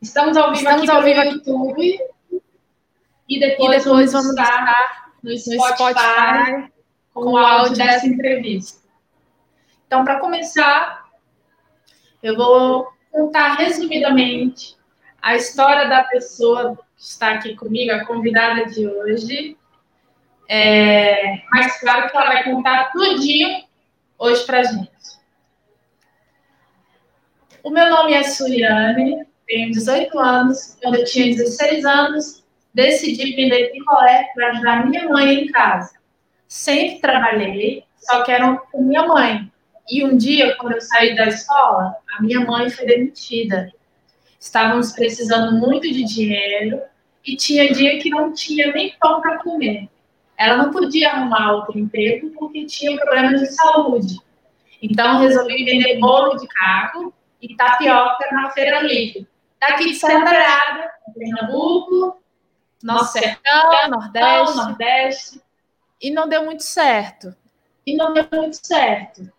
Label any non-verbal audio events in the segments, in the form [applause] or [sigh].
Estamos ao Estamos ao vivo. Estamos aqui ao vivo pelo aqui. YouTube. E E depois, depois vamos vamos estar no no Spotify, com o áudio dessa entrevista. Então, para começar, eu vou contar resumidamente a história da pessoa que está aqui comigo, a convidada de hoje. É, mas claro que ela vai contar tudinho hoje pra gente. O meu nome é Suriane, tenho 18 anos. Quando eu tinha 16 anos, decidi vender picolé para ajudar minha mãe em casa. Sempre trabalhei, só que era com minha mãe. E um dia, quando eu saí da escola, a minha mãe foi demitida. Estávamos precisando muito de dinheiro e tinha dia que não tinha nem pão para comer. Ela não podia arrumar outro emprego porque tinha problemas de saúde. Então, resolvi vender bolo de caco e tapioca na feira livre. Daqui de Serra Talhada, Pernambuco, nosso sertão, Nordeste. Nordeste. E não deu muito certo. E não deu muito certo.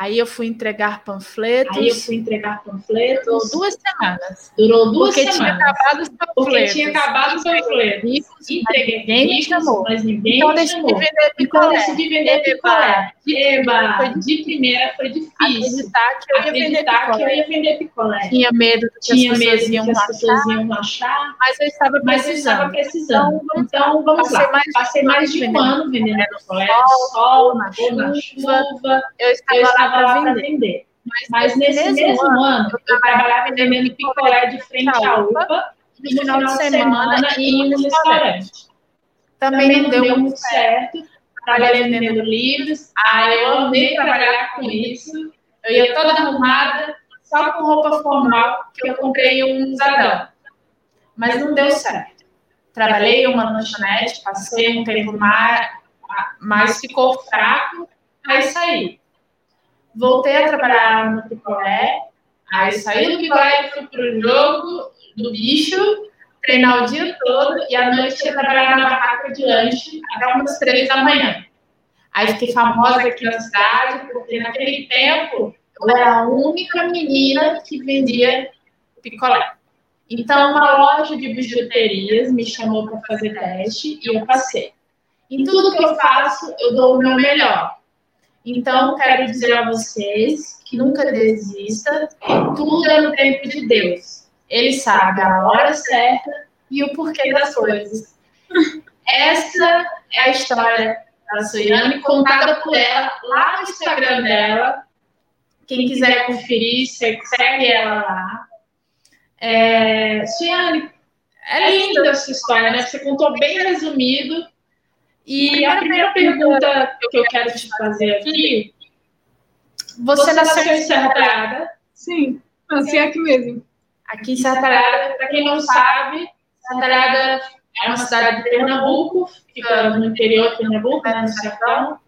Aí eu fui entregar panfletos. Aí eu fui entregar panfletos. Durou duas semanas. Durou duas porque tinha semanas. acabado os porque panfletos. tinha acabado os panfletos. Ricos, Entreguei ninguém me chamou. mas ninguém Então me chamou. vender Então picolé. decidi vender picolé. de primeira Eba, foi de primeira foi difícil. Acreditar que eu ia vender Acreditar que eu picolé. ia vender picolé. Tinha medo do que Tinha as medo pessoas de iam que as achar, pessoas iam achar, mas eu estava mas eu estava precisando. precisando. Então, vamos Passei lá. mais de Passei um mais ano de um ano vendendo picolé no sol, sol, na chuva. Eu estava, lá para vender. vender. Mas, Mas nesse mesmo ano, eu trabalhava vendendo picolé de frente à UPA e no final de semana em um restaurante. também, não deu, muito certo. Trabalhei vendendo livros. Ah, eu amei trabalhar com isso. Eu ia toda arrumada, só com roupa formal, que eu comprei um usadão. Mas não deu certo. Trabalhei uma lanchonete, passei um tempo mais, mas ficou fraco, aí saí. Voltei a trabalhar no picolé, aí saí do picolé fui pro jogo do bicho, treinar o dia todo e à noite ia trabalhar na barraca de lanche até umas três da manhã. Aí fiquei famosa aqui na cidade, porque naquele tempo eu era a única menina que vendia picolé. Então, uma loja de bijuterias me chamou para fazer teste e eu passei. Em tudo que eu faço, eu dou o meu melhor. Então, quero dizer a vocês que nunca desista, tudo é no tempo de Deus. Ele sabe a hora certa e o porquê das coisas. Essa é a história da Suiane, contada por ela lá no Instagram dela. Quem quiser conferir, segue ela lá. É, Suiane, é linda essa história, né? Você contou bem resumido. E a primeira pergunta que eu quero te fazer aqui: você nasceu em Serra Talhada? Sim, nasci aqui mesmo. Aqui em Serra Talhada, para quem não sabe, Serra Talhada é uma cidade de Pernambuco, fica no interior de Pernambuco, né, no sertão.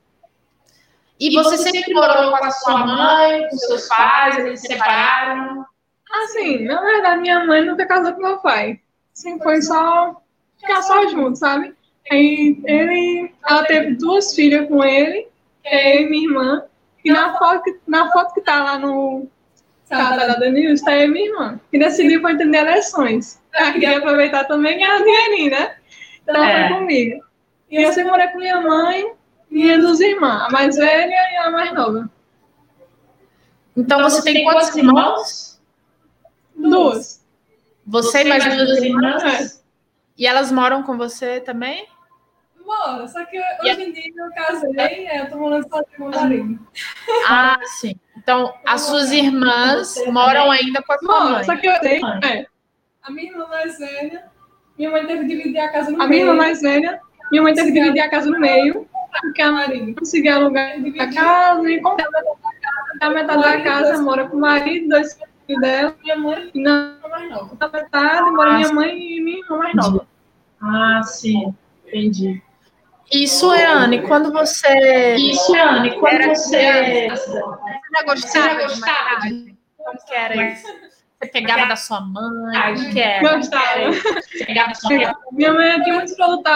E você sempre morou com a sua mãe, com seus pais, eles se separaram. Assim, na verdade, minha mãe nunca casou com meu pai. Sempre foi só ficar só junto, sabe? Aí ele, ela teve duas filhas com ele, que é eu e minha irmã. E na foto, que- na foto que tá lá no Sala da News, tá eu e minha irmã. E decidiu para entender eleições. Eu queria aproveitar também e ganhar dinheirinho, né? Então É. foi comigo. E eu sempre morei com minha mãe e minhas duas irmãs, a mais velha e a mais nova. Então você tem quantos irmãos? Duas. Você e mais duas irmãs? É. E elas moram com você também? Bora, só que hoje em dia eu casei, é, eu tô morando sozinha com meu marido. Ah, sim. Então, as suas irmãs moram também? ainda com a sua Bora, mãe. só que eu sei, Mãe. é. A minha irmã mais velha, minha mãe teve que dividir a casa no meio. A minha irmã mais velha, minha mãe teve que dividir a casa no meio, porque a marido conseguiu alugar a casa e comprar a metade da casa, mora com o marido, dois filhos dela, minha mãe, e na mais nova. Na metade mora minha mãe e minha irmã mais nova. Ah, sim, entendi. E Suane, quando você. E Suiane, quando Era você. Você já gostava, Você já de gostava maquiagem? Como que era isso? Você pegava da sua mãe? Como que era? Gostava. Chegava sua Minha mãe tinha muitos produtos?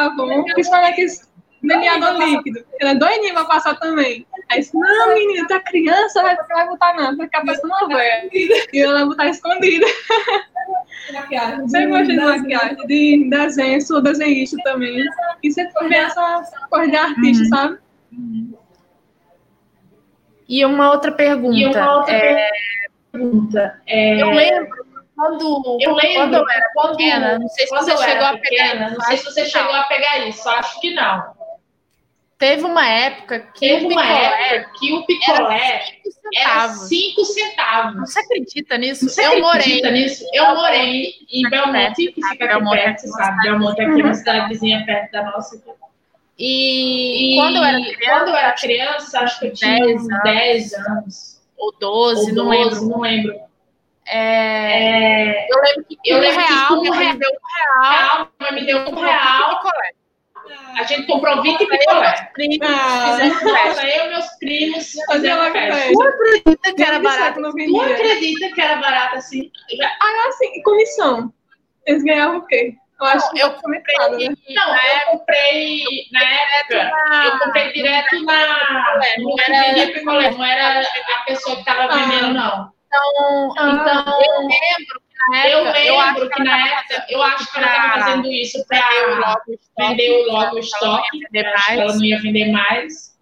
Principalmente aqueles delineador líquido. Ela é doidinha pra passar também. Aí disse, não, menina, é criança, vai, você vai botar não, vai ficar parecendo uma velha. E ela vai botar escondida. Maquiagem. Sempre gostei de maquiagem, de desenho, sou desenhista também. E sempre foi essa coisa de artista, sabe? E uma outra pergunta. E uma outra é, pergunta. É, eu lembro quando eu lembro quando eu era quando- pequena, não sei se você chegou a pegar não sei se você chegou a pegar isso, acho que não. Teve uma época que Teve o uma picolé época que o picolé era era 5 centavos. 5 centavos. Você acredita nisso? Você eu morei nisso? Eu morei em Belmonte, que fica aqui é perto, sabe? Belmonte é aqui uma cidadezinha perto da nossa. e, E quando eu era criança, quando eu era criança, acho que eu tinha 10 uns anos. 10 anos. ou 12, ou não 12, lembro. não lembro. É, É, eu lembro que Eu lembro que real, com um mãe real- deu um real, real, me deu um real. A gente comprou 20 Aí meus picolé. primos Ah, fizeram festa. Eu e meus primos fizemos festa. Tu acredita que era barato? não Tu acredita que era barato assim? Ah, assim, comissão. Eles ganhavam o quê? Eu acho que eu não foi metade, né? Não, eu comprei na época. Eu comprei direto na. Que vendia picolé, não era a pessoa que estava Ah. vendendo, não. Então, Ah, Então, eu lembro na eu época, eu acho lembro que na época, eu acho que ela estava fazendo isso vendeu para logo o estoque, vender logo o estoque. ela não ia vender mais.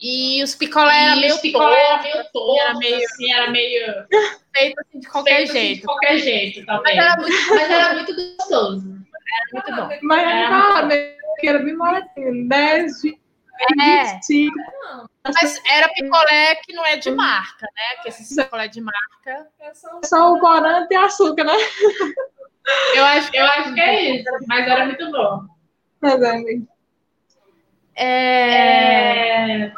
E os picolé eram E meio os picolé era meio torto, era meio- assim, era meio. feito assim de qualquer feito, assim, jeito. De qualquer jeito, Mas talvez. era muito, Mas era muito gostoso. muito bom. Mas Era era né? Era bem baratinho. 10, 20, É, 25. mas era picolé que não é de marca, né? Que esses picolé de marca. É só Só o corante e açúcar, né? Eu acho, eu acho que é isso, mas era muito bom. Mas é. É, É,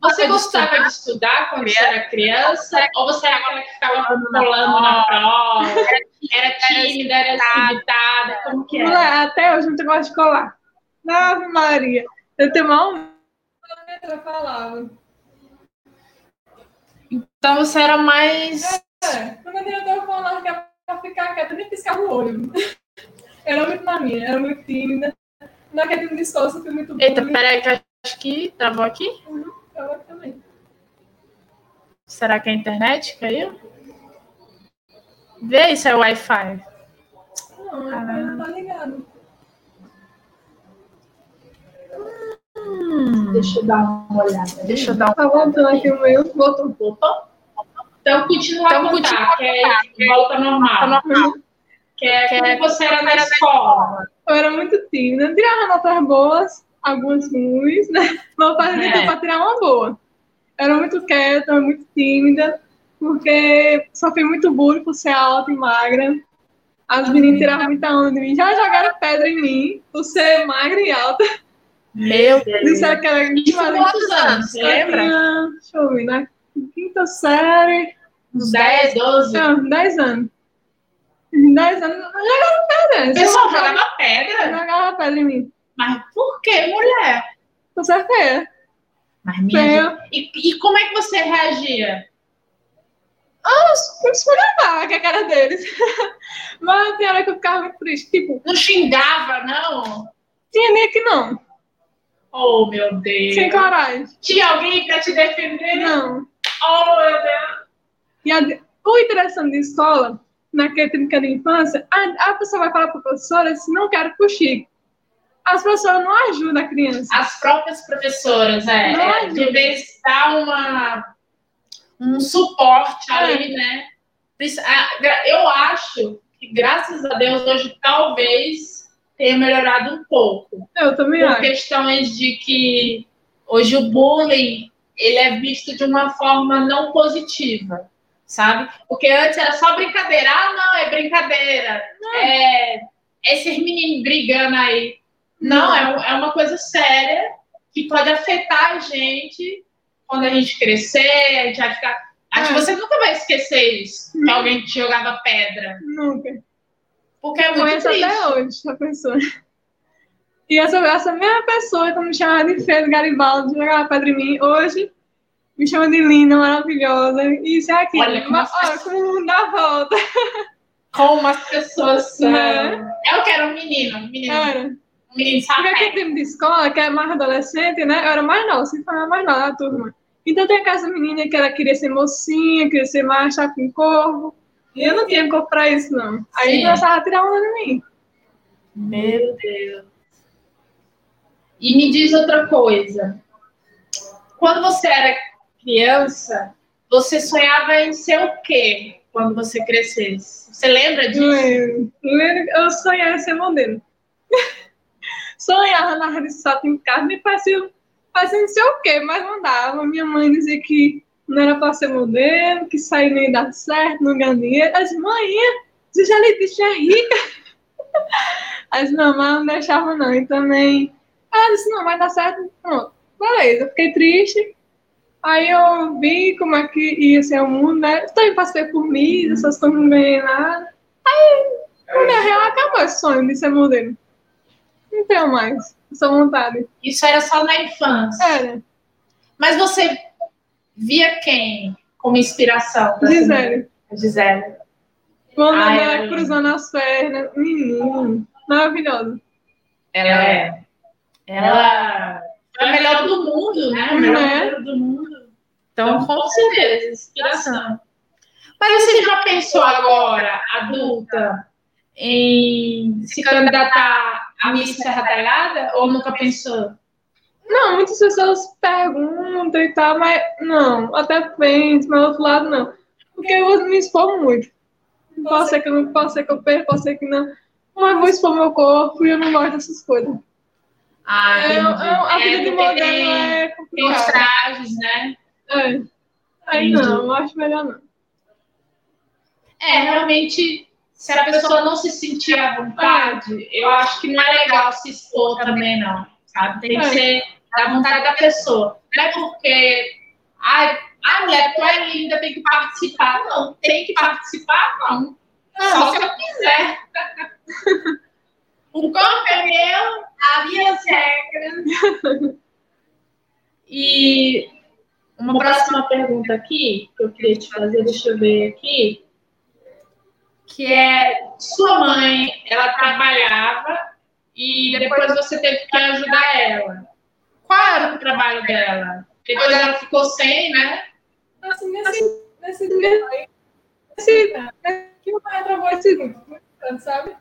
Você gostava de estudar quando você era criança? Ou você era aquela que ficava colando na prova? Era tímida, era escritada? Como que era? Até hoje eu não gosto de colar. Ave Maria. Eu tenho mal. Letra falava. Então você era mais. É, quando a diretora falava que era pra ficar quieta, nem piscava o olho. Era muito na minha, era muito tímida. Naquele time de escola, eu fui muito Eita, bullying. peraí, que eu acho que travou aqui. Eu também. Será que é a internet caiu? Vê aí se é Wi-Fi. Não, a não tá ligado. Deixa eu dar uma olhada. Deixa eu dar um. Tá voltando aqui o meu. Voltou. Opa. Então, continua Então, a contar, continua que é volta normal. normal. Que é Que é quando você era na escola. Eu era muito tímida. Tirava notas boas, algumas ruins, né? Não fazia É. pra tirar uma boa. Eu era muito quieta, muito tímida, porque sofri muito bullying por ser alta e magra. As meninas tiravam muita onda de mim. Já jogaram pedra em mim por ser magra e alta. Meu Deus. Disseram que era Isso com quantos anos? Eu lembra? tinha, deixa eu ver, né? Quinta série. Uns 10, 12. Não, 10 anos. 10 anos, eu jogava pedra. O pessoal Eu jogava pedra. jogava pedra em mim. Mas por que, mulher? É feia. Mas minha. E, e como é que você reagia? Eu esfregava com a cara deles. [laughs] Mas tem hora que eu ficava muito triste. Tipo, Não xingava, não? tinha nem que não. Oh, meu Deus. Sem coragem. Tinha alguém pra te defender? Não. Oh, meu Deus. E a- o interessante de escola, naquele era de infância, a, a pessoa vai falar para a professora se não quero puxar. As professoras não ajudam a criança. As próprias professoras, é. Não é de vez dar uma, um suporte É. ali, né? Gra- Eu acho que, graças a Deus, hoje talvez tenha melhorado um pouco. Eu também por acho. questões de que hoje o bullying ele é visto de uma forma não positiva, sabe? Porque antes era só brincadeira. Ah, não, é brincadeira. É esses meninos brigando aí. Não, é, um- é uma coisa séria que pode afetar a gente quando a gente crescer, a gente vai ficar. Acho que É. você nunca vai esquecer isso, que Não. alguém te jogava pedra. Nunca. Porque é muito Conheço triste. até hoje essa pessoa. E essa, essa mesma pessoa que me chamava de feia de Garibaldi, jogava pedra em mim, hoje me chama de linda, maravilhosa, isso é aquilo. Olha como Mas, as olha, como não dá volta. Como as pessoas [laughs] são. É. Eu quero um menino, um menino, Era. um menino Porque aquele tempo de escola, que é mais adolescente, né? Eu era mais nova, sempre foi a mais nova da turma. Então tem aquela menina que ela queria ser mocinha, queria ser macha com corpo. E eu não tinha corpo pra isso, não. Aí Sim. começava a tirar onda de mim. Meu Deus. E me diz outra coisa. Quando você era criança, você sonhava em ser o quê quando você crescesse? Você lembra disso? Eu, eu sonhava ser modelo. [laughs] sonhava na rede salto em casa, me parecia, parecia não sei o quê, mas não dava. Minha mãe dizia que não era para ser modelo, que não ia dar certo, não ganhar dinheiro. Disse, mãe, você já lhe disse é rica? [laughs] As mamães não deixavam não, e também. Ela disse, não, vai dar certo, pronto. Beleza, eu fiquei triste. Aí eu vi como é que ia ser o mundo, né? Eu também passei por mim, essas coisas não ganhei nada. Aí, na minha real, acabou esse sonho de ser modelo. Não tenho mais essa vontade. Isso era só na infância. Era, Mas você via quem como inspiração? Gisele. A Gisele. Quando Ai, ela ai. cruzando as pernas, menino, maravilhosa. Ela é. Ela é a melhor do mundo, né? A melhor modelo do mundo. Então, com certeza, inspiração. Mas você já pensou agora, adulta, em se candidatar a Miss Serra Talhada? Ou nunca pensou? Não, muitas pessoas perguntam e tal, mas não, até penso, mas do outro lado não. Porque eu vou me expor muito. Pode ser que eu não, pode ser que eu perca, pode ser que não. Mas vou expor meu corpo e eu não gosto dessas coisas. Ah, É, é, a vida de porque modelo tem, é tem os complicada. trajes, né? É. Aí não, eu acho melhor não. É, realmente, se a pessoa não se sentir à vontade, eu acho que não é legal se expor também, não. Sabe? Tem que É. ser da vontade da pessoa. Não é porque, ai, a mulher, tu é linda, tem que participar. Não, tem que participar, não. Só se eu quiser. O corpo é meu, as minhas regras. E uma próxima pergunta aqui, que eu queria te fazer, deixa eu ver aqui que é sua mãe, ela trabalhava e depois você teve que ajudar ela. Qual era o trabalho dela? Depois ela ficou sem, né? Assim, nesse, nesse dia aí, Esse, que o pai trabalhou assim, muito, sabe?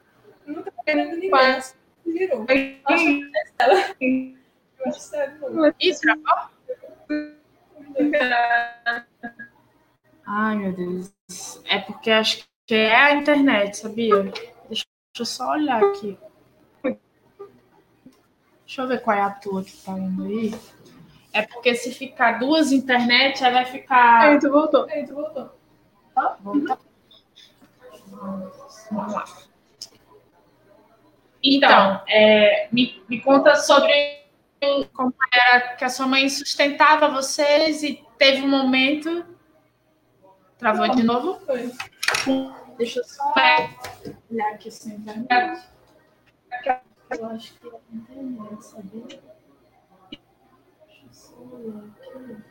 Nunca querendo ninguém. Mas- Virou. Não. Isso, Ai, meu Deus. É porque acho que é a internet, sabia? Deixa eu só olhar aqui. Deixa eu ver qual é a tua que tá indo aí. É porque se ficar duas internet, aí vai ficar. aí tu voltou. Aí, tu voltou. Vamos lá. Então, é, me, me conta sobre como era que a sua mãe sustentava vocês e teve um momento. Travou de novo? Foi. Deixa eu só olhar aqui assim, internet. Eu acho que é a internet, sabia? Deixa eu só olhar aqui.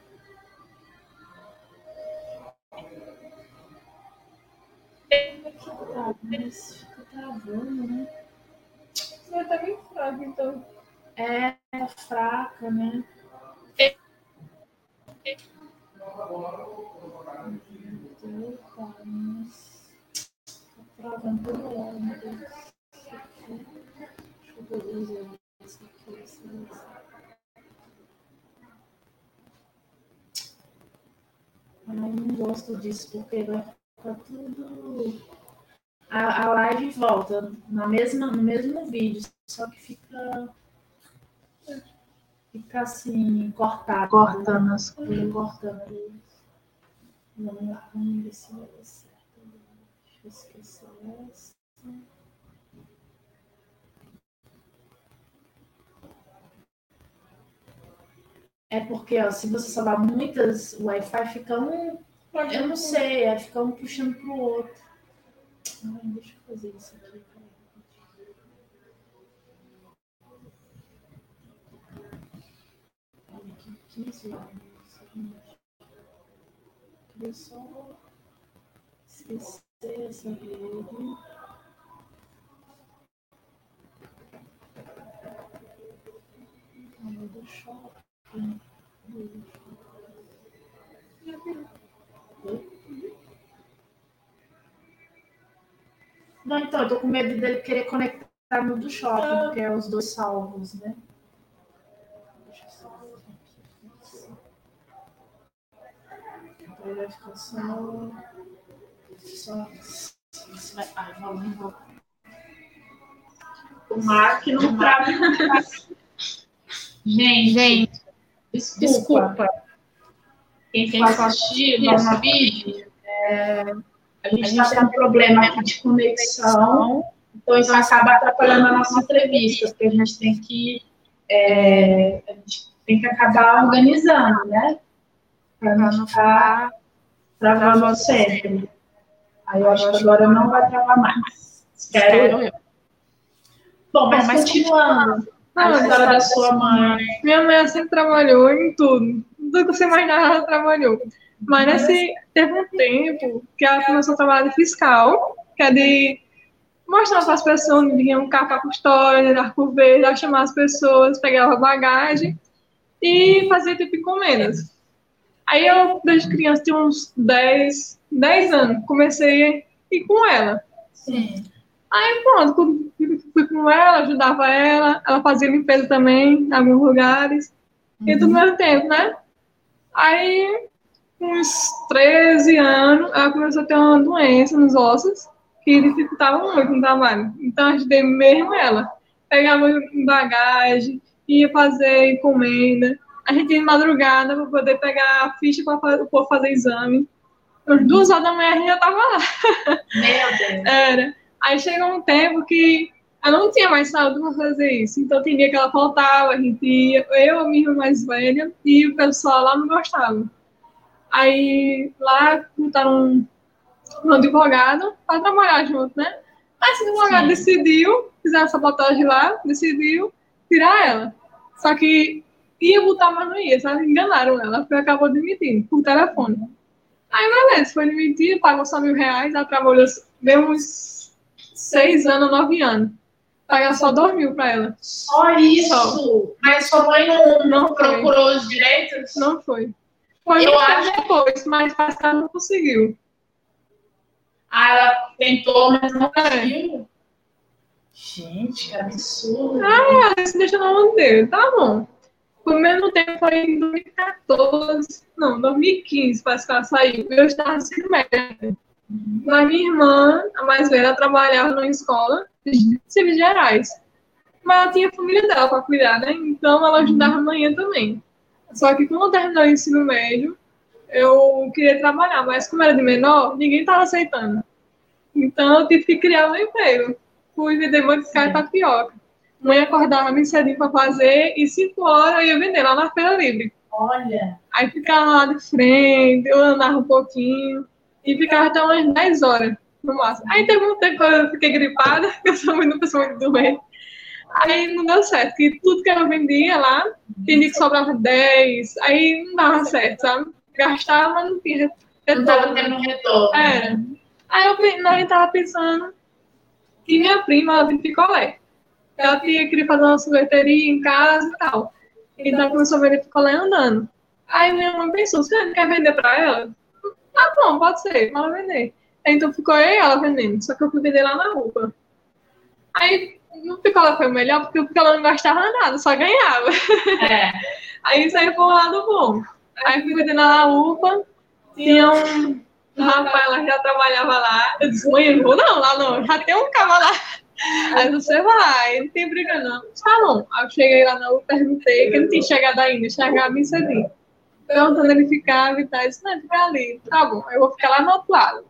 Tá, mas fica travando, né? Você vai estar bem fraco, então. É, tá fraca, né? Tá, mas tá travando toda hora, meu Deus. Deixa eu ver isso aqui, isso aqui. Ai, não gosto disso, porque vai ficar tudo. A, a live volta na mesma, no mesmo vídeo, só que fica. Fica assim, cortado. Cortando as coisas, cortando. Lá, vamos ver se vai dar certo. Deixa eu esquecer essa. É porque, ó, se você salvar muitas Wi-Fi, fica um. Eu não sei, é fica um puxando pro outro. Ai, deixa eu fazer isso. Olha aqui, 15 horas. gente. Queria só esquecer essa rede. Do shopping. Não, então, eu tô com medo dele querer conectar no do shopping, Ah. porque é os dois salvos, né? Deixa eu só ver aqui. Então, ele vai ficar só. Só. Isso vai. Ai, vamos, não vou. O Mark não trava. Gente, Gente, desculpa. desculpa. Quem Quem nosso nosso vídeo, é, a gente A está tendo um problema aqui de conexão, então isso acaba atrapalhando a nossa entrevista, porque a gente tem que, é, a gente tem que acabar organizando, né? Para não não ficar travando sempre. Aí eu acho que agora não vai travar mais. Espero eu. Bom, mas, Bom, mas continuando. A Não, história da sua mãe. Minha mãe sempre trabalhou em tudo. Tudo que você imaginar, ela trabalhou. Mas nesse, teve um tempo que ela começou a trabalhar de fiscal, que é de mostrar para as pessoas vinha um carro para custódia, dar por vez, ela chamar as pessoas, pegava bagagem e fazia tipo encomendas. Aí eu, desde criança, tinha uns 10, 10 anos, comecei a ir com ela. Sim. Aí pronto, fui com ela, ajudava ela, ela fazia limpeza também em alguns lugares. E tudo ao mesmo tempo, né? Aí, com uns 13 anos, ela começou a ter uma doença nos ossos que dificultava muito no trabalho. Então, ajudei mesmo ela. Pegava bagagem, ia fazer encomenda. A gente ia de madrugada para poder pegar a ficha para o povo fazer exame. Às duas horas da manhã a gente já estava lá. Meu Deus. [laughs] Era. Aí chegou um tempo que eu não tinha mais saúde para fazer isso. Então, tem dia que ela faltava, a gente ia, eu, a minha irmã mais velha, e o pessoal lá não gostava. Aí, lá, botaram um, um advogado para trabalhar junto, né? Aí, esse advogado Sim. decidiu, fizeram a sabotagem lá, decidiu tirar ela. Só que ia botar, mas não ia, sabe? Enganaram ela, porque acabou demitindo, por telefone. Aí, beleza, foi demitido, pagou só mil reais, ela trabalhou, deu uns seis anos, nove anos. Pagar só dois mil pra ela. Só isso. Mas sua mãe não, não Não procurou os direitos? Não foi. Foi Eu acho- depois, mas ela não conseguiu. Ah, ela tentou, mas não É. conseguiu. Gente, que absurdo. Ah, ela se deixou na mão dele. Tá bom. Por mesmo tempo foi em 2014, não, 2015, parece que ela saiu. Eu estava ensino médio. Mas minha irmã, a mais velha, ela trabalhava numa escola de serviços gerais. Mas ela tinha a família dela para cuidar, né? Então ela ajudava amanhã também. Só que quando eu terminou o ensino médio, eu queria trabalhar, mas como era de menor, ninguém estava aceitando. Então eu tive que criar um emprego. Fui vender modificado e tapioca. Mãe acordava bem cedinho para fazer e cinco horas eu ia vender lá na Feira Livre. Olha. Aí ficava lá de frente, eu andava um pouquinho e ficava até umas 10 horas no máximo. Aí teve um tempo que eu fiquei gripada, [laughs] que eu sou muito pessoa muito doente. Aí não deu certo, que tudo que eu vendia lá, tinha que sobrava 10, aí não dava certo, sabe? Gastava, mas não tinha Eu não tava retorno. tendo retorno. Era. Aí eu, nós tava pensando que minha prima, ela tem picolé. Ela tinha, queria fazer uma sorveteria em casa e tal. Então começou a vender picolé andando. Aí minha mãe pensou, você não quer vender pra ela? Tá bom, pode ser, pode vender. Aí, então ficou eu e ela vendendo, só que eu fui vender lá na rua. Aí o picolé foi melhor porque o picolé não gastava nada, só ganhava. É. [laughs] Aí isso aí foi um lado bom. Aí fui na UPA, tinha um, rapaz lá que já trabalhava lá. Eu disse, mãe, eu não vou não, lá não, já tem um cara lá. Aí você vai, não tem briga não. Tá bom. Aí eu cheguei lá na UPA, perguntei, que não tinha chegado ainda, chegava bem cedinho. Perguntando ele ficava e tal, eu disse, não, fica ali. Tá bom, eu vou ficar lá no outro lado.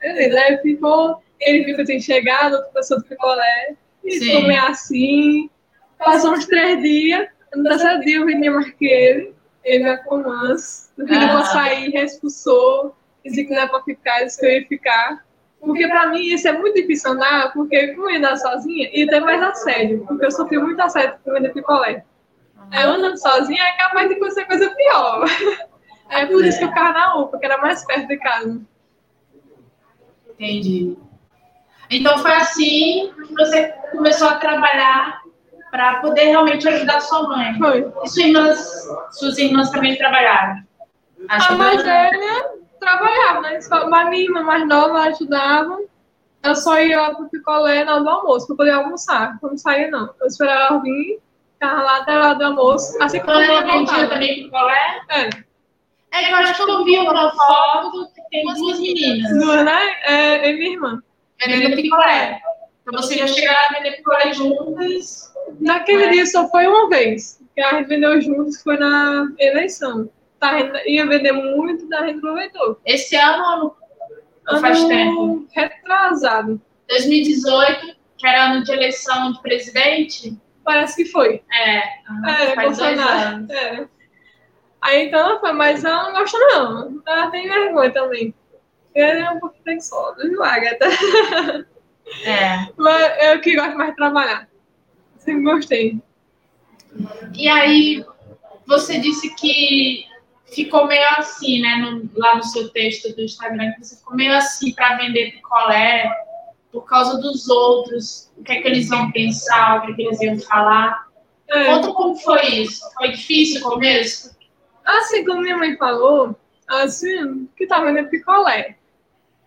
Beleza, aí ficou, ele viu que eu tinha chegado, outra pessoa do picolé, e ficou meio assim. Passou uns três dias, no terceiro dia eu vendia mais que ele. Ele veio com manso. No dia Ah. sair, expulsou. Disse que não é pra ficar, disse que eu ia ficar. Porque pra mim isso é muito difícil andar, porque como eu ia andar sozinha, ia ter mais assédio. Porque eu sofri muito assédio por vender picolé. Aí eu andando sozinha é capaz de acontecer coisa pior. É por isso que eu ficava na UPA, que era mais perto de casa. Entendi. Então foi assim que você começou a trabalhar para poder realmente ajudar sua mãe. Foi. E suas irmãs, suas irmãs também trabalharam? A mais velha trabalhava escola, mas minha irmã mais nova ajudava. eu só ia pro picolé na hora do almoço, pra poder almoçar. Eu não saía, não. Eu esperava ela vir, ficava lá até hora do almoço. Assim que eu vendia voltava. também picolé, É, é que eu acho que eu vi uma foto que tem duas meninas duas, né? É, é minha irmã. Vendendo picolé. Então você já chegaram a vender picolé juntas. Naquele dia só foi uma vez. Que a gente vendeu juntos, foi na eleição. Tá, ia vender muito, daí a gente aproveitou. Esse ano, Não faz tempo. Retrasado. 2018, que era ano de eleição de presidente, Parece que foi. é, Era, faz dois anos. Era. Aí então ela foi, mas ela não gosta não. Ela tem vergonha também. Ele é um pouco preguiçoso, viu, Agatha? É. [laughs] Mas eu que gosto mais de trabalhar. Sempre gostei. E aí, você disse que ficou meio assim, né, no- lá no seu texto do Instagram, que você ficou meio assim para vender picolé por causa dos outros, o que é que eles iam pensar, o que é que eles iam falar. É. Conta como foi isso. Foi difícil no começo? Assim, como minha mãe falou, assim, que tá vendendo picolé.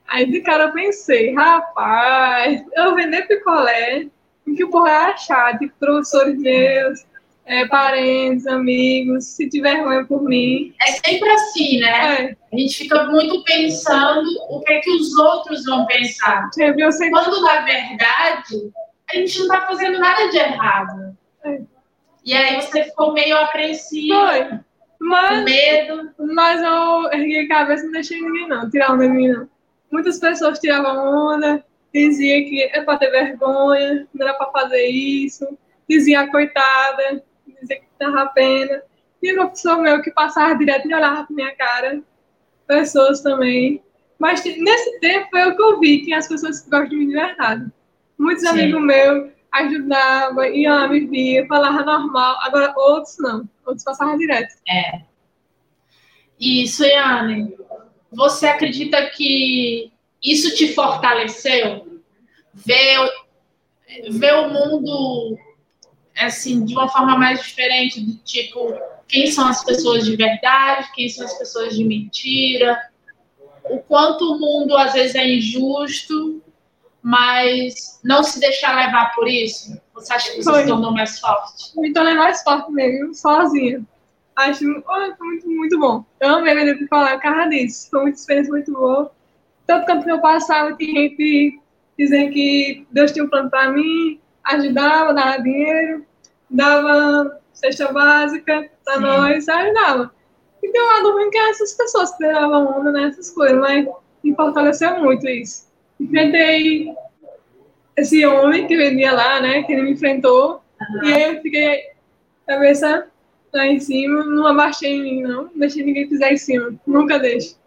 Aí de cara eu pensei, rapaz, eu vender picolé, o que o povo vai achar? Tipo, professores meus, é, parentes, amigos, se tiver vergonha por mim. É sempre assim, né? É, A gente fica muito pensando o que é que os outros vão pensar. sempre. Quando, na verdade, a gente não tá fazendo nada de errado. É. E aí você ficou meio apreensivo, Foi. com Mas, medo. mas eu ergui a cabeça e não deixei ninguém não, tirar onda de mim não. Muitas pessoas tiravam onda, diziam que é pra ter vergonha, não era pra fazer isso, dizia coitada, dizia que dava pena. E uma pessoa meu que passava direto e olhava pra minha cara, pessoas também. Mas nesse tempo foi o que eu vi, que as pessoas gostam de mim de verdade. Muitos Sim. amigos meus ajudavam, iam lá me via, falavam normal. Agora outros não, outros passavam direto. E, Suiane, você acredita que isso te fortaleceu? Ver, ver o mundo assim, de uma forma mais diferente, do tipo, quem são as pessoas de verdade, quem são as pessoas de mentira, o quanto o mundo às vezes é injusto, mas não se deixar levar por isso? Você acha que você Foi. se tornou mais forte? me tornei mais forte mesmo, sozinha. Acho foi muito, muito bom. Eu amei vender picolé por causa disso. Foi uma experiência muito boa. Tanto quanto que eu passava, tinha gente dizendo que Deus tinha um plano para mim, ajudava, dava dinheiro, dava cesta básica para nós, ajudava. E tem um lado ruim que essas pessoas que davam onda nessas coisas, mas me fortaleceu muito isso. Enfrentei esse homem que vendia lá, né, que ele me enfrentou, e aí eu fiquei cabeça lá em cima, não abaixei em mim, não. Deixei ninguém pisar em cima. Nunca deixo.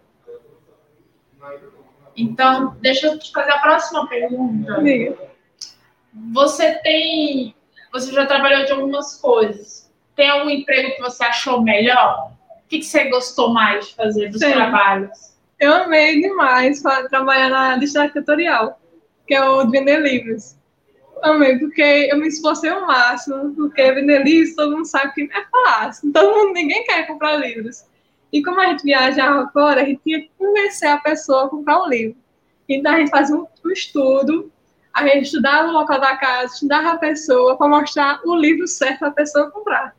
Então, deixa eu te fazer a próxima pergunta. Diga. Você tem. Você já trabalhou de algumas coisas. Tem algum emprego que você achou melhor? O que, que você gostou mais de fazer dos Sim. trabalhos? Eu amei demais trabalhar na distratorial, que é o de vender livros. Amei, porque eu me esforcei ao máximo, porque vender livros todo mundo sabe que é fácil. [laughs] Todo mundo, ninguém quer comprar livros. E como a gente viajava fora, a gente tinha que convencer a pessoa a comprar um livro. Então a gente fazia um, um estudo, a gente estudava o local da casa, estudava a pessoa para mostrar o livro certo para a pessoa comprar.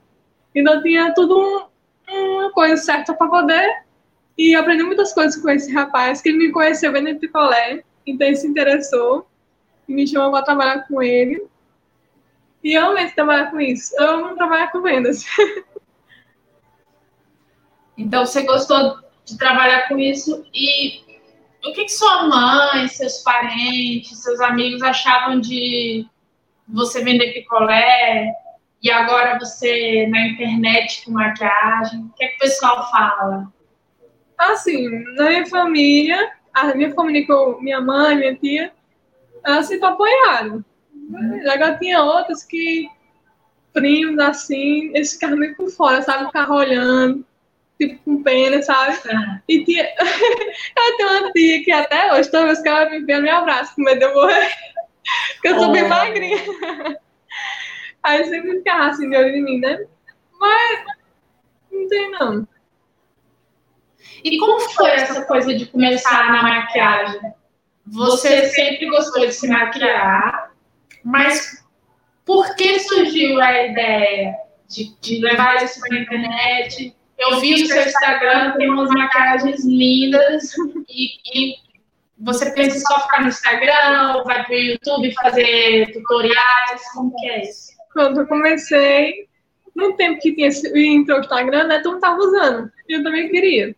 Então tinha tudo um, uma coisa certa para poder e aprendi muitas coisas com esse rapaz, que ele me conheceu vendendo picolé, então ele se interessou e me chamou para trabalhar com ele. E eu amei trabalhar com isso. Eu amo trabalhar com vendas. [laughs] Então, você gostou de trabalhar com isso e o que, que sua mãe, seus parentes, seus amigos achavam de você vender picolé e agora você na internet com maquiagem? O que, é que o pessoal fala? Assim, na minha família, a minha família com minha mãe, minha tia, elas sempre apoiaram. Agora tinha outras que, primos assim, eles ficavam meio por fora, sabe? Ficavam olhando, tipo com pena, sabe? E tinha. [laughs] eu tenho uma tia que até hoje, toda vez que ela me vê, ela me abraça, com medo de eu morrer. Porque eu sou bem magrinha. Aí sempre ficava assim de olho em mim, né? Mas não tem não. E como foi essa coisa de começar na maquiagem? Você sempre gostou de se maquiar, mas por que surgiu a ideia de, de levar isso para a internet? Eu vi o seu Instagram, tem umas maquiagens lindas e, e você pensa só ficar no Instagram, ou vai para o YouTube fazer tutoriais? Como que é isso? Quando eu comecei, no tempo que tinha entrou o Instagram, né, todo mundo tava usando. E eu também queria.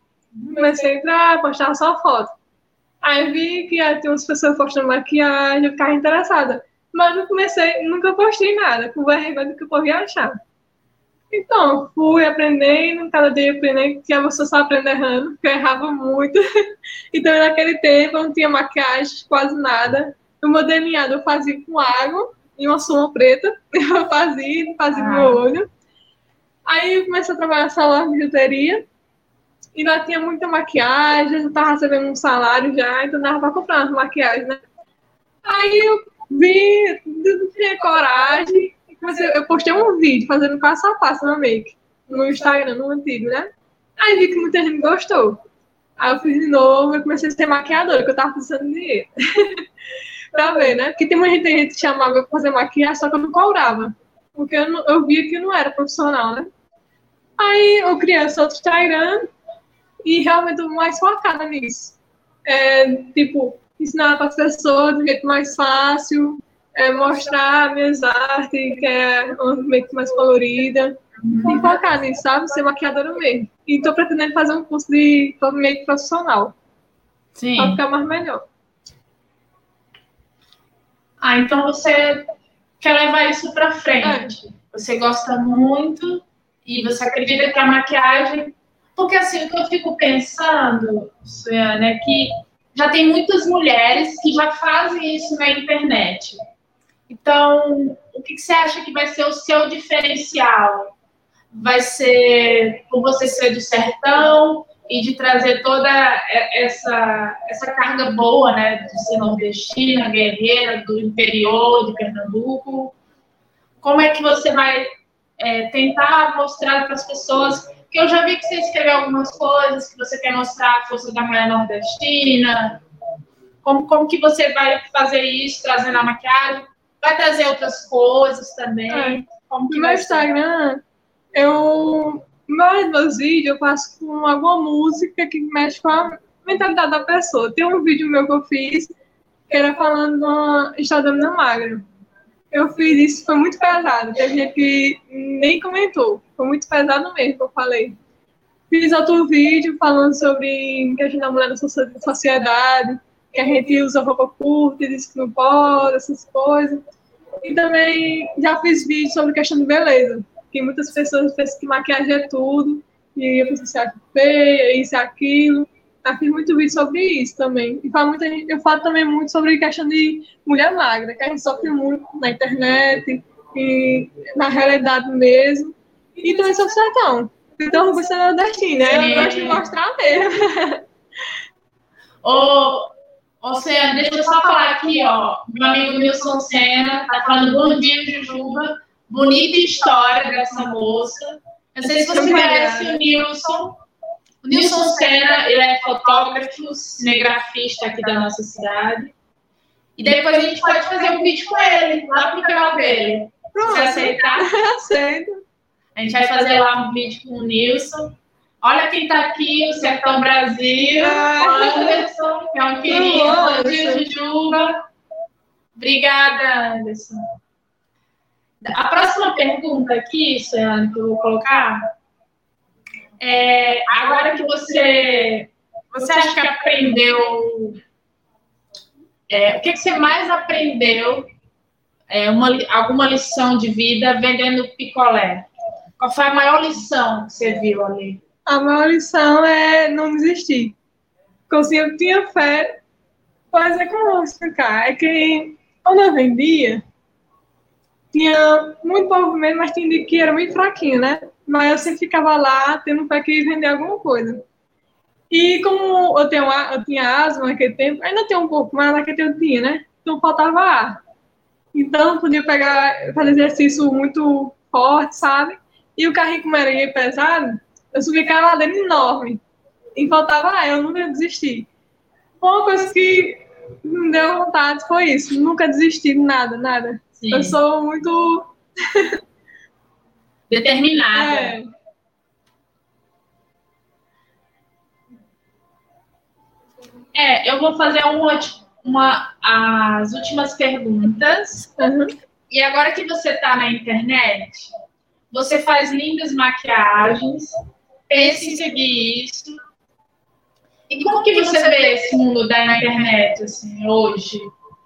Comecei a postar só foto. Aí vi que tinha umas pessoas postando maquiagem, eu ficava interessada. Mas não comecei, nunca postei nada, com vergonha do que o povo ia achar. Então, fui aprendendo, cada dia aprendendo, que você só aprende errando, porque eu errava muito. [laughs] então, naquele tempo, eu não tinha maquiagem, quase nada. O modelinhado eu fazia com água e uma soma preta. [laughs] Eu fazia, fazia ah. meu olho. Aí eu comecei a trabalhar na loja de bijuteria. E lá tinha muita maquiagem, eu tava recebendo um salário já, então dava pra comprar umas maquiagens, né? Aí eu vi, não tinha coragem, eu postei um vídeo fazendo passo a passo na make, no Instagram, no antigo, né? Aí vi que muita gente gostou. Aí eu fiz de novo, eu comecei a ser maquiadora, que eu tava precisando de dinheiro. [laughs] pra ver, né? Porque tem muita gente que chamava pra fazer maquiagem, só que eu não cobrava. Porque eu, não, eu via que não era profissional, né? Aí eu criei esse outro Instagram e realmente eu mais focada nisso. É, tipo, ensinar para as pessoas do jeito mais fácil, é, mostrar minhas artes, que é uma meio mais colorida, e focar nisso, sabe? Ser maquiadora mesmo. E estou pretendendo fazer um curso de meio profissional. Sim. Para ficar mais melhor. Ah, então você quer levar isso para frente. É. Você gosta muito e você acredita que a maquiagem. Porque assim, o que eu fico pensando, Suiana, é que já tem muitas mulheres que já fazem isso na internet. Então, o que, você acha que vai ser o seu diferencial? Vai ser por você ser do sertão e de trazer toda essa, essa carga boa, né, de ser nordestina, guerreira, do interior de Pernambuco? Como é que você vai é, tentar mostrar para as pessoas? Que eu já vi que você escreveu algumas coisas, que você quer mostrar a força da mulher nordestina. Como, como que você vai fazer isso, trazendo a maquiagem? Vai trazer outras coisas também. É. Como no meu Instagram, eu. Mais meus vídeos eu faço com alguma música que mexe com a mentalidade da pessoa. Tem um vídeo meu que eu fiz que era falando de uma menina magra. Eu fiz isso, foi muito pesado. Teve gente que nem comentou. Foi muito pesado mesmo que eu falei. Fiz outro vídeo falando sobre questão da mulher na sociedade, que a gente usa roupa curta e diz que não pode, essas coisas. E também já fiz vídeo sobre questão de beleza, que muitas pessoas pensam que maquiagem é tudo, e a pessoa se acha feia, isso e aquilo. Já fiz muito vídeo sobre isso também. E falo gente, eu falo também muito sobre questão de mulher magra, que a gente sofre muito na internet e na realidade mesmo. E também sobre sertão. Então, você é nordestino, né? Eu gosto de mostrar mesmo. Oh, Ô, Senna, deixa eu só falar aqui, ó. Meu amigo Nilson Senna tá falando bom dia, Jujuba. Bonita história dessa moça. Não sei se você conhece o Nilson. O Nilson Senna, ele é fotógrafo, cinegrafista aqui da nossa cidade. E depois a gente pode fazer um vídeo com ele, lá pro canal dele. Você aceitar? [laughs] Aceito. A gente vai fazer lá um vídeo com o Nilson. Olha quem está aqui, o Sertão Brasil, Anderson, que é um querido, Jujuba. Obrigada, Anderson. A próxima pergunta aqui, Suiane, que eu vou colocar, é, agora que você, você acha que aprendeu, é, o que, que, você mais aprendeu, é, uma, alguma lição de vida vendendo picolé? Qual foi a maior lição que você viu ali? a maior lição é não desistir. Porque eu tinha fé, mas é como eu vou explicar? É que quando eu vendia, tinha muito movimento, mas tinha dia que era muito fraquinho, né? Mas eu sempre ficava lá, tendo fé que vender alguma coisa. E como eu, tenho, eu tinha asma naquele tempo, ainda tenho um pouco, mas naquele tempo eu tinha, né? Então faltava ar. Então podia pegar, fazer exercício muito forte, sabe? E o carrinho, como era pesado, eu subi aquela ladeira enorme. E faltava, ah, eu desistir. Foi uma coisa que me deu vontade foi isso. Nunca desisti de nada, nada. Sim. Eu sou muito. [laughs] Determinada. É, É, eu vou fazer uma, uma, as últimas perguntas. uhum. E agora que você está na internet, você faz lindas maquiagens, pense em seguir isso. E como que você vê esse mundo da internet assim, hoje?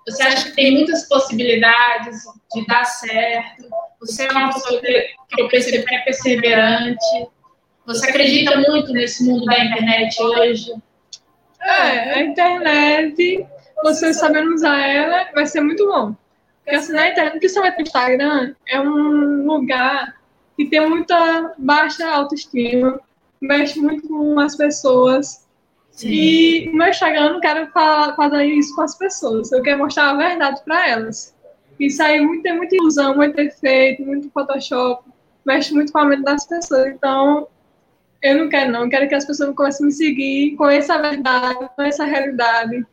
Você acha que tem muitas possibilidades de dar certo? Você é uma pessoa que, eu percebo que é perseverante? Você acredita muito nesse mundo da internet hoje? É, a internet, você sabendo usar ela, vai ser muito bom. Porque assim, na internet, principalmente no Instagram, é um lugar que tem muita baixa autoestima, mexe muito com as pessoas. E no meu Instagram eu não quero falar, fazer isso com as pessoas, eu quero mostrar a verdade para elas. Isso aí muito, tem muita ilusão, muito efeito, muito Photoshop, mexe muito com a mente das pessoas. Então, eu não quero, não. Eu quero que as pessoas comecem a me seguir, conheçam a verdade, conheçam a realidade.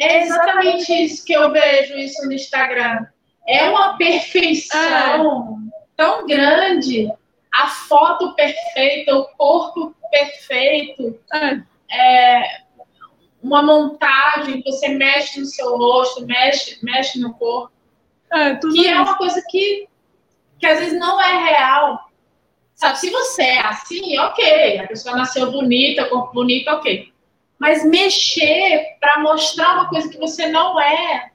É exatamente isso que eu vejo isso no Instagram. É uma perfeição tão grande, a foto perfeita, o corpo perfeito, É, é, uma montagem, você mexe no seu rosto, mexe, mexe no corpo, é, que é isso. uma coisa que, que às vezes não é real. Sabe, se você é assim, ok, a pessoa nasceu bonita, corpo bonito, ok. Mas mexer para mostrar uma coisa que você não é,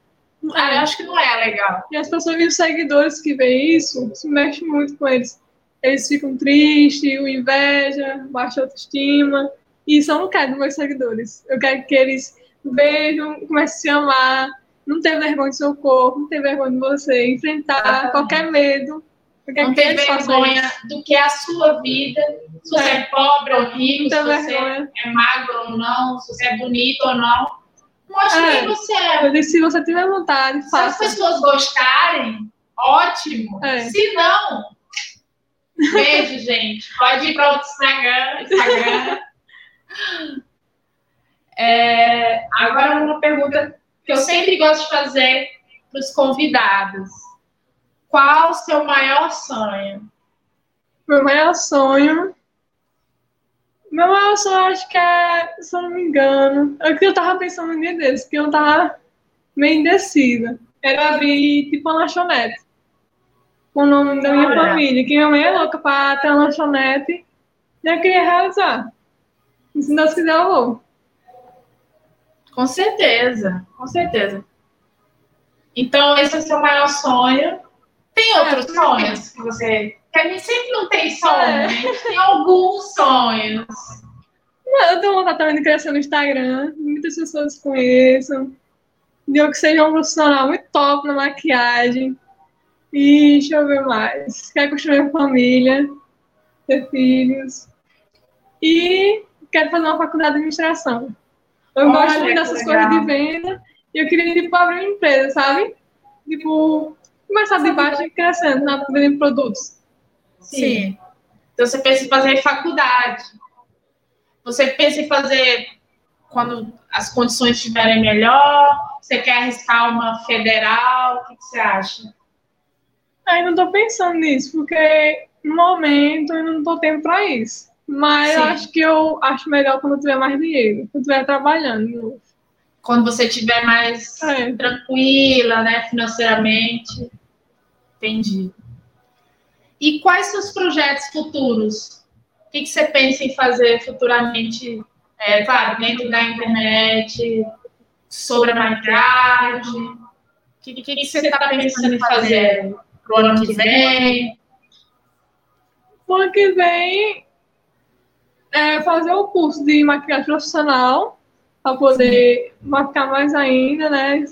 ah, eu acho que não é legal. E as pessoas e os seguidores que veem isso, se mexe muito com eles. Eles ficam tristes, inveja, baixa autoestima. E isso eu não quero dos meus seguidores. Eu quero que eles vejam, comecem a se amar, não ter vergonha do seu corpo, não ter vergonha de você, enfrentar Exatamente. qualquer medo. Quero Não ter vergonha do que é a sua vida, se você é pobre ou rico, se você vergonha. é magro ou não, se você é bonito ou não. Mostre É. quem você é. Eu disse, se você tiver vontade, Se as faça. pessoas gostarem, ótimo. É. Se não, beijo, gente. Pode ir para o Instagram. Instagram. [laughs] É, agora uma pergunta que eu sempre gosto de fazer para os convidados. Qual o seu maior sonho? Meu maior sonho. Meu maior sonho, acho que é, se eu não me engano, é o que eu tava pensando dia deles, que eu tava meio indecisa. Era abrir, tipo, uma lanchonete. Com o nome da minha Olha. família. Que minha mãe é louca pra ter uma lanchonete. E eu queria realizar. E se Deus quiser, eu vou. Com certeza, com certeza. Então, esse é o seu maior sonho. Tem outros É. sonhos que você. Que a gente sempre não tem sonho, É. né? tem alguns sonhos. Não, Eu tenho vontade também de crescer no Instagram. Muitas pessoas conheçam. De eu que seja um profissional muito top na maquiagem. E deixa eu ver mais. Quero construir uma família, ter filhos. E quero fazer uma faculdade de administração. Eu Olha, gosto muito dessas legal. coisas de venda. E eu queria, tipo, abrir uma empresa, sabe? Tipo, começar de baixo e crescendo, na vendendo produtos. Sim. Então você pensa em fazer faculdade. Você pensa em fazer quando as condições estiverem melhor. Você quer arriscar uma federal? O que, que você acha? Ainda não tô pensando nisso, porque no momento eu não tô tempo pra isso. Mas Sim. acho que eu acho melhor quando tiver mais dinheiro, quando estiver trabalhando. Quando você estiver mais É. tranquila, né, financeiramente. Entendi. E quais seus projetos futuros? O que, que você pensa em fazer futuramente? É, claro, dentro da internet, sobre a maquiagem. O que, que, que você está pensando em fazer pro ano que vem? O ano que vem é fazer o curso de maquiagem profissional para poder maquiar mais ainda, né?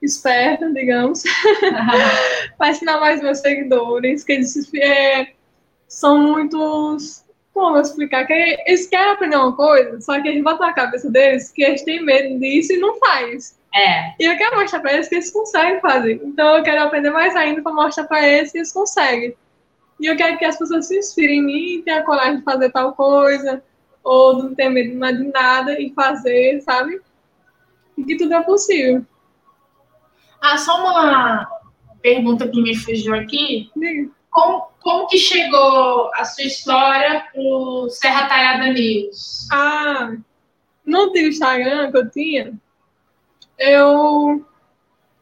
Esperta, digamos. [laughs] para ensinar mais meus seguidores, que eles é, são muitos. Como eu explicar? Que eles querem aprender uma coisa, só que eles botam na cabeça deles que eles têm medo disso e não faz. É, E eu quero mostrar para eles que eles conseguem fazer. Então eu quero aprender mais ainda para mostrar para eles que eles conseguem. E eu quero que as pessoas se inspirem em mim e tenham a coragem de fazer tal coisa, ou não ter medo mais de nada e fazer, sabe? e que tudo é possível. Ah, só uma pergunta que me fugiu aqui. Como, como que chegou a sua história pro Serra Talhada News? Ah, no antigo Instagram que eu tinha, eu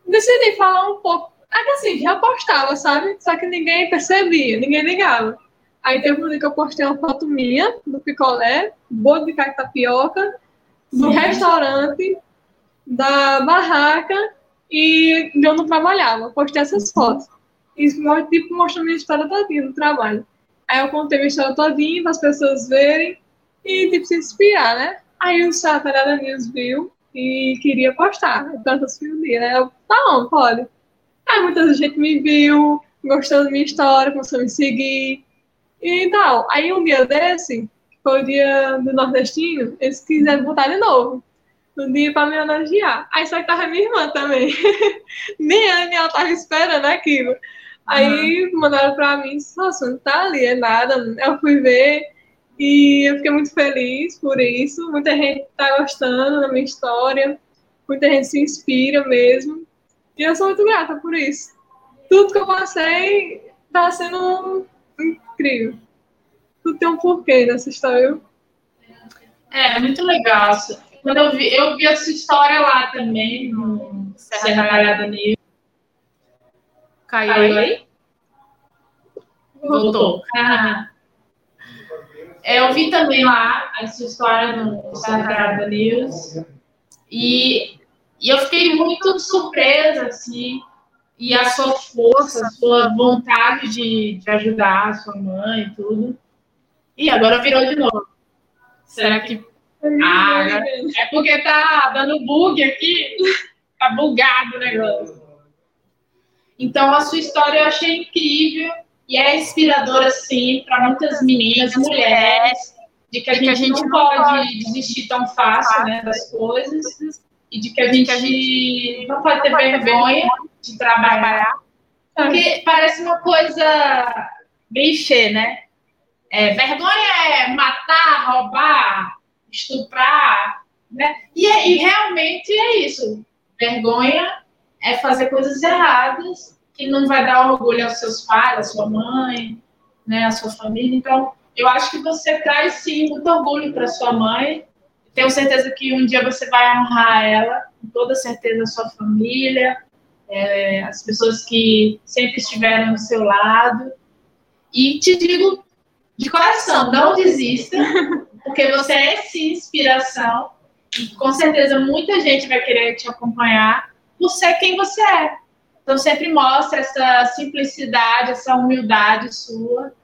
decidi falar um pouco. É que assim, já postava, sabe? Só que ninguém percebia, ninguém ligava. Aí teve um dia que eu postei uma foto minha do picolé, bolo de carne tapioca, do Sim. restaurante, da barraca e eu trabalhava. Eu postei essas fotos. E tipo, mostrando minha história todinha no trabalho. Aí eu contei minha história todinha para as pessoas verem e tipo, se inspirar, né? Aí o Chatarada News viu e queria postar. Tantas filmes Aí eu, tá bom, pode. Aí muita gente me viu, gostou da minha história, começou a me seguir e tal. Aí um dia desse, foi o dia do nordestino, eles quiseram botar de novo. Um dia pra me homenagear. Aí só que tava minha irmã também. [laughs] Nem ela, nem ela tava esperando aquilo. Aí mandaram pra mim, nossa, não tá ali, é nada. Eu fui ver e eu fiquei muito feliz por isso. Muita gente tá gostando da minha história. Muita gente se inspira mesmo. E eu sou muito grata por isso. Tudo que eu passei tá sendo incrível. Tudo tem um porquê nessa história. viu? É, muito legal. Quando eu vi, eu vi essa história lá também, no Serra Talhada News. Caiu Caiu aí? aí? Voltou. Ah. É, Eu vi também lá essa história no Serra News e, e eu fiquei muito surpresa, assim, e a sua força, a sua vontade de, de ajudar a sua mãe e tudo. E agora virou de novo. Será que. Ah, é porque tá dando bug aqui, [laughs] tá bugado o negócio. Então, a sua história eu achei incrível e é inspiradora, sim, para muitas meninas, mulheres, de que a gente não pode desistir tão fácil né, das coisas e de que a gente não pode ter vergonha de trabalhar. Porque parece uma coisa clichê, né? É, vergonha é matar, roubar, estuprar, né? E, é- e realmente é isso. Vergonha é fazer coisas erradas que não vai dar orgulho aos seus pais, à sua mãe, né, à sua família. Então, eu acho que você traz sim muito orgulho para sua mãe. Tenho certeza que um dia você vai honrar ela, com toda certeza a sua família, é, as pessoas que sempre estiveram do seu lado. E te digo de coração, não desista, [laughs] porque você é sim inspiração. E com certeza muita gente vai querer te acompanhar por ser quem você é. Então sempre mostra essa simplicidade, essa humildade sua,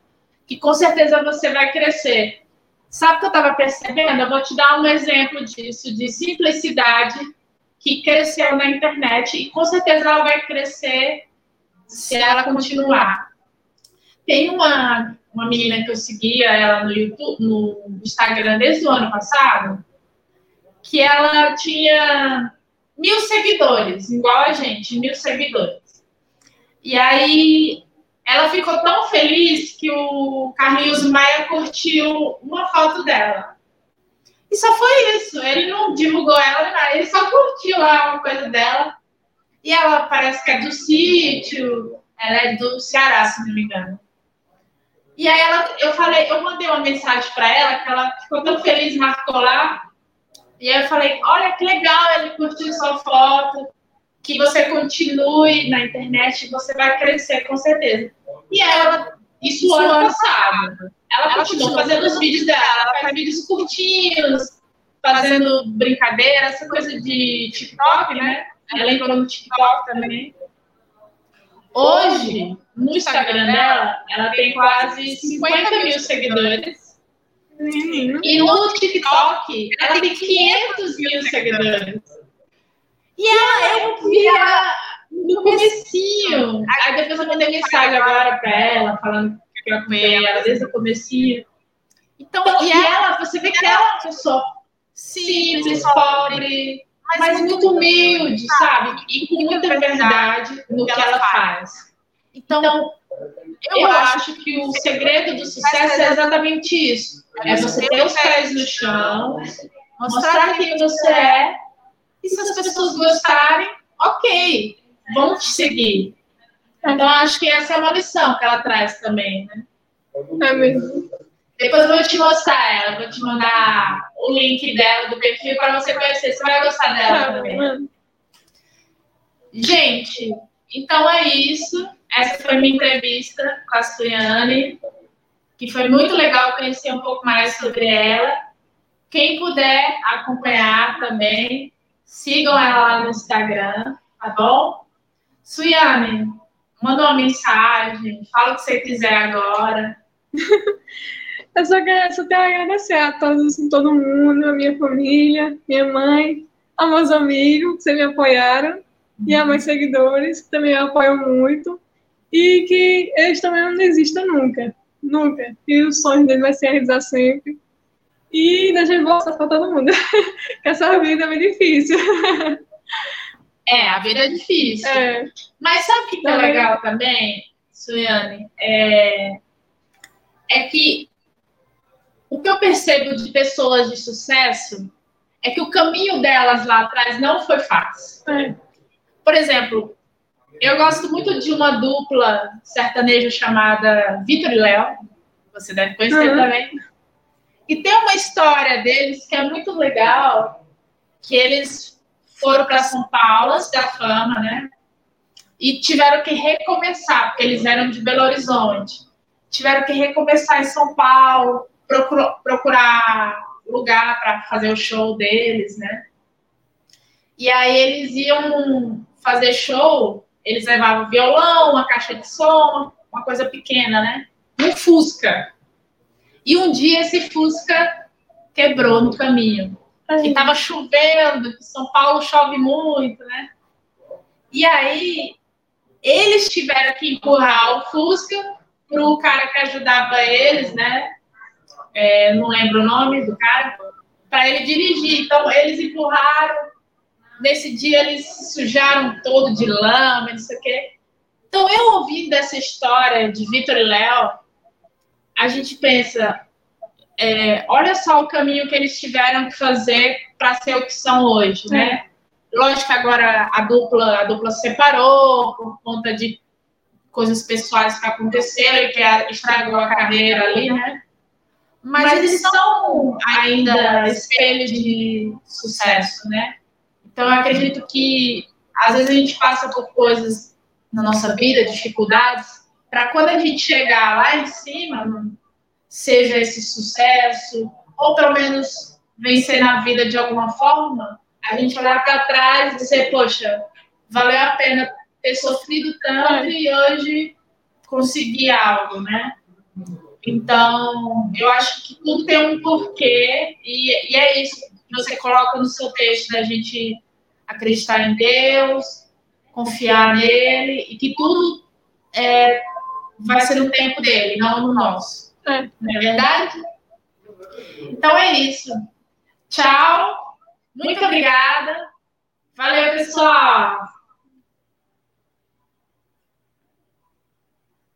que com certeza você vai crescer. Sabe o que eu estava percebendo? Eu vou te dar um exemplo disso, de simplicidade que cresceu na internet e com certeza ela vai crescer se ela continuar. Tem uma, uma menina que eu seguia ela no YouTube, no Instagram desde o ano passado, que ela tinha mil seguidores, igual a gente, mil seguidores. E aí ela ficou tão feliz que o Carlinhos Maia curtiu uma foto dela. E só foi isso. Ele não divulgou ela, ele só curtiu lá uma coisa dela. E ela parece que é do sítio, ela é do Ceará, se não me engano. E aí ela, eu falei, eu mandei uma mensagem para ela que ela ficou tão feliz, marcou lá. E aí eu falei, olha que legal, ele curtiu sua foto, que você continue na internet, você vai crescer com certeza. E ela, isso no ano passado, ela, continuou fazendo os vídeos dela, ela faz vídeos curtinhos, fazendo brincadeira, essa coisa de TikTok, né? Ela entrou no TikTok também. Hoje, no Instagram dela, ela tem quase 50 mil seguidores. E no TikTok, ela tem 500 mil seguidores. E ela, eu vi ela no comecinho. Aí depois eu mandei mensagem agora pra ela, falando que eu acompanhei ela desde o comecinho. Então, Então, e e ela, ela, você vê que ela é uma pessoa simples, pobre, mas muito humilde, sabe? E com muita verdade no que ela faz. então, Então, eu acho que o segredo do sucesso é exatamente isso. É você ter os pés no chão, mostrar quem você é E se as pessoas gostarem, ok, vão te seguir. Então, acho que essa é uma lição que ela traz também, né? É mesmo. Depois eu vou te mostrar ela, vou te mandar o link dela, do perfil, para você conhecer. Você vai gostar dela Tá, também. mano. Gente, então é isso. Essa foi minha entrevista com a Suiane, que foi muito legal conhecer um pouco mais sobre ela. Quem puder acompanhar também, sigam ela lá no Instagram, tá bom? Suiane, manda uma mensagem, fala o que você quiser agora. [laughs] Eu só quero, só tenho a agradecer a todos, assim, todo mundo, a minha família, minha mãe, aos meus amigos que me apoiaram, e a meus seguidores, que também me apoiam muito, e que eles também não desistam nunca, nunca, que os sonhos deles vai se realizar sempre. E deixa eu mostrar para todo mundo, [laughs] que essa vida é muito difícil. É, a vida é difícil. É, Mas sabe o que, que é legal também, Suiane? É, é que o que eu percebo de pessoas de sucesso é que o caminho delas lá atrás não foi fácil. é, Por exemplo, eu gosto muito de uma dupla sertaneja chamada Vitor e Léo. Você deve conhecer Uhum. também. E tem uma história deles que é muito legal, que eles foram para São Paulo, da fama, né? E tiveram que recomeçar, porque eles eram de Belo Horizonte. Tiveram que recomeçar em São Paulo, procurar lugar para fazer o show deles, né? E aí eles iam fazer show, eles levavam violão, uma caixa de som, uma coisa pequena, né? Um Fusca. E um dia esse Fusca quebrou no caminho. E estava chovendo, São Paulo chove muito, né? E aí eles tiveram que empurrar o Fusca para o cara que ajudava eles, né? É, não lembro o nome do cara, para ele dirigir. Então eles empurraram. Nesse dia eles se sujaram todo de lama, não sei o quê. Então eu ouvindo essa história de Vitor e Léo, a gente pensa, é, olha só o caminho que eles tiveram que fazer para ser o que são hoje, né? Lógico que agora a dupla, a dupla se separou por conta de coisas pessoais que aconteceram e que a- estragou a carreira ali, né? Mas eles são ainda espelho de sucesso, né? Então eu acredito que às vezes a gente passa por coisas na nossa vida, dificuldades, para quando a gente chegar lá em cima, seja esse sucesso, ou pelo menos vencer na vida de alguma forma, a gente olhar para trás e dizer, poxa, valeu a pena ter sofrido tanto e hoje conseguir algo, né? Então, eu acho que tudo tem um porquê, e, e é isso que você coloca no seu texto, da gente acreditar em Deus, confiar nele, e que tudo é, vai ser no tempo dele, não no nosso. É. Não é verdade? Então é isso. Tchau. Muito obrigada. Valeu, pessoal.